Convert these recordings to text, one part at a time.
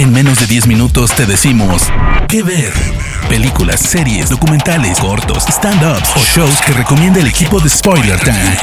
En menos de 10 minutos te decimos qué ver. Películas, series, documentales, cortos, stand-ups o shows que recomienda el equipo de Spoiler Time.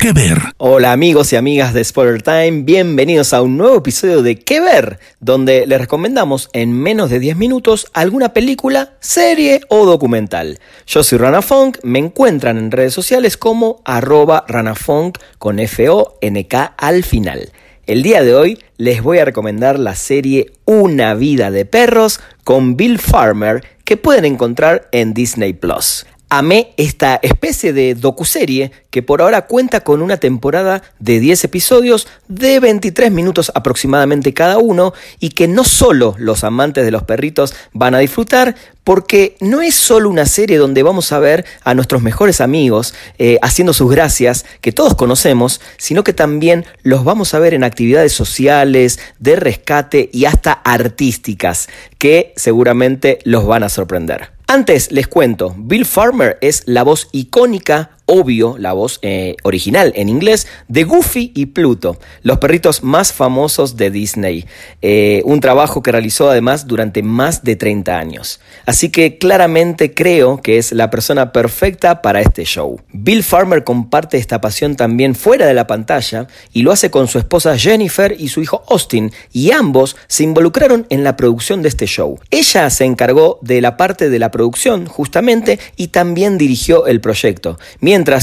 ¿Qué ver? Hola amigos y amigas de Spoiler Time, bienvenidos a un nuevo episodio de ¿Qué ver? Donde les recomendamos en menos de 10 minutos alguna película, serie o documental. Yo soy Rana Funk, me encuentran en redes sociales como arroba ranafunk con F-O-N-K al final. El día de hoy les voy a recomendar la serie Una vida de perros con Bill Farmer que pueden encontrar en Disney Plus amé esta especie de docuserie que por ahora cuenta con una temporada de 10 episodios de 23 minutos aproximadamente cada uno y que no solo los amantes de los perritos van a disfrutar porque no es solo una serie donde vamos a ver a nuestros mejores amigos eh, haciendo sus gracias que todos conocemos, sino que también los vamos a ver en actividades sociales, de rescate y hasta artísticas que seguramente los van a sorprender. Antes les cuento, Bill Farmer es la voz icónica obvio, la voz eh, original en inglés, de Goofy y Pluto, los perritos más famosos de Disney. Eh, un trabajo que realizó además durante más de 30 años. Así que claramente creo que es la persona perfecta para este show. Bill Farmer comparte esta pasión también fuera de la pantalla y lo hace con su esposa Jennifer y su hijo Austin, y ambos se involucraron en la producción de este show. Ella se encargó de la parte de la producción justamente y también dirigió el proyecto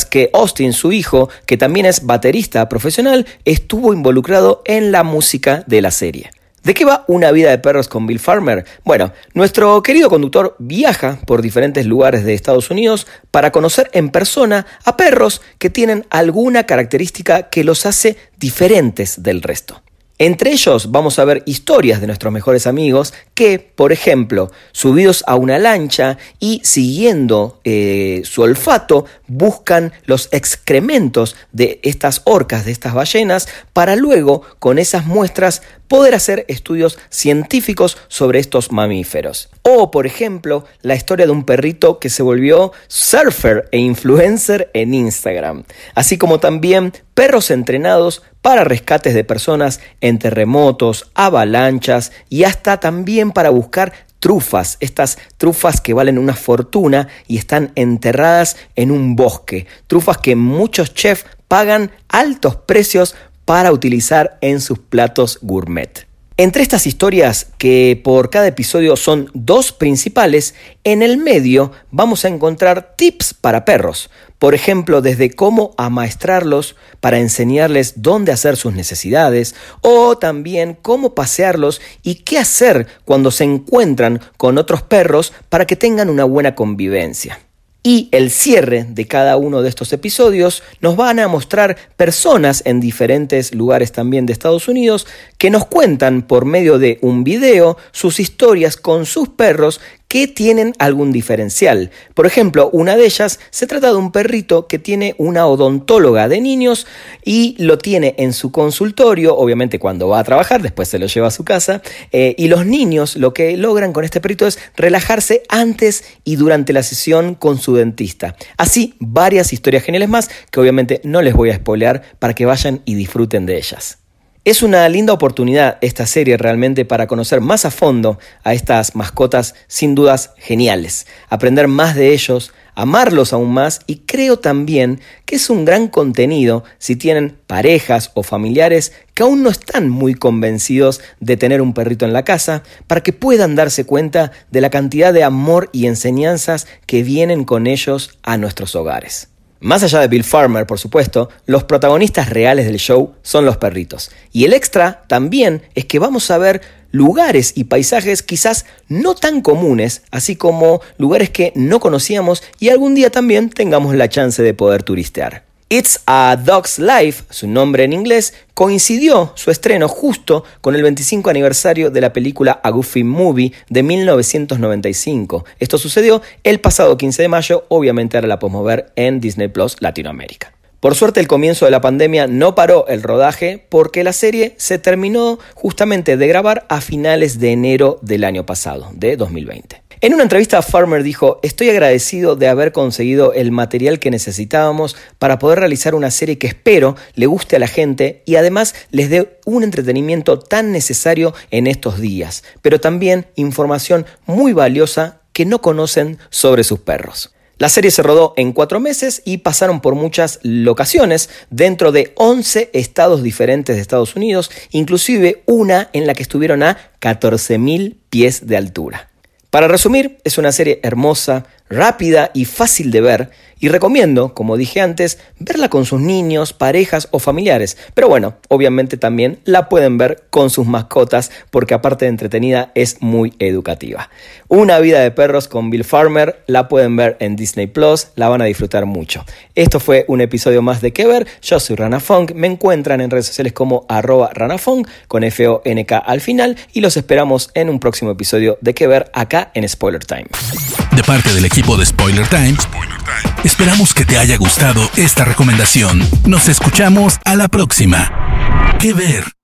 que Austin, su hijo, que también es baterista profesional, estuvo involucrado en la música de la serie. ¿De qué va una vida de perros con Bill Farmer? Bueno, nuestro querido conductor viaja por diferentes lugares de Estados Unidos para conocer en persona a perros que tienen alguna característica que los hace diferentes del resto. Entre ellos vamos a ver historias de nuestros mejores amigos que, por ejemplo, subidos a una lancha y siguiendo eh, su olfato, buscan los excrementos de estas orcas, de estas ballenas, para luego, con esas muestras, poder hacer estudios científicos sobre estos mamíferos. O, por ejemplo, la historia de un perrito que se volvió surfer e influencer en Instagram, así como también perros entrenados para rescates de personas en terremotos, avalanchas y hasta también para buscar trufas, estas trufas que valen una fortuna y están enterradas en un bosque, trufas que muchos chefs pagan altos precios para utilizar en sus platos gourmet. Entre estas historias, que por cada episodio son dos principales, en el medio vamos a encontrar tips para perros. Por ejemplo, desde cómo amaestrarlos para enseñarles dónde hacer sus necesidades, o también cómo pasearlos y qué hacer cuando se encuentran con otros perros para que tengan una buena convivencia. Y el cierre de cada uno de estos episodios nos van a mostrar personas en diferentes lugares también de Estados Unidos que nos cuentan por medio de un video sus historias con sus perros que tienen algún diferencial. Por ejemplo, una de ellas se trata de un perrito que tiene una odontóloga de niños y lo tiene en su consultorio, obviamente cuando va a trabajar, después se lo lleva a su casa, eh, y los niños lo que logran con este perrito es relajarse antes y durante la sesión con su dentista. Así, varias historias geniales más que obviamente no les voy a spoilear para que vayan y disfruten de ellas. Es una linda oportunidad esta serie realmente para conocer más a fondo a estas mascotas sin dudas geniales, aprender más de ellos, amarlos aún más y creo también que es un gran contenido si tienen parejas o familiares que aún no están muy convencidos de tener un perrito en la casa para que puedan darse cuenta de la cantidad de amor y enseñanzas que vienen con ellos a nuestros hogares. Más allá de Bill Farmer, por supuesto, los protagonistas reales del show son los perritos. Y el extra también es que vamos a ver lugares y paisajes quizás no tan comunes, así como lugares que no conocíamos y algún día también tengamos la chance de poder turistear. It's a Dog's Life, su nombre en inglés, coincidió su estreno justo con el 25 aniversario de la película A Goofy Movie de 1995. Esto sucedió el pasado 15 de mayo, obviamente ahora la podemos ver en Disney Plus Latinoamérica. Por suerte el comienzo de la pandemia no paró el rodaje porque la serie se terminó justamente de grabar a finales de enero del año pasado, de 2020. En una entrevista Farmer dijo, estoy agradecido de haber conseguido el material que necesitábamos para poder realizar una serie que espero le guste a la gente y además les dé un entretenimiento tan necesario en estos días, pero también información muy valiosa que no conocen sobre sus perros. La serie se rodó en cuatro meses y pasaron por muchas locaciones dentro de 11 estados diferentes de Estados Unidos, inclusive una en la que estuvieron a 14.000 pies de altura. Para resumir, es una serie hermosa, rápida y fácil de ver y recomiendo, como dije antes, verla con sus niños, parejas o familiares. Pero bueno, obviamente también la pueden ver con sus mascotas porque aparte de entretenida es muy educativa. Una vida de perros con Bill Farmer la pueden ver en Disney Plus, la van a disfrutar mucho. Esto fue un episodio más de Que Ver, yo soy Rana Funk, me encuentran en redes sociales como arroba ranafunk con F-O-N-K al final y los esperamos en un próximo episodio de Que Ver acá en Spoiler Time. De parte del equipo de Spoiler Time, esperamos que te haya gustado esta recomendación. Nos escuchamos a la próxima. ¿Qué ver?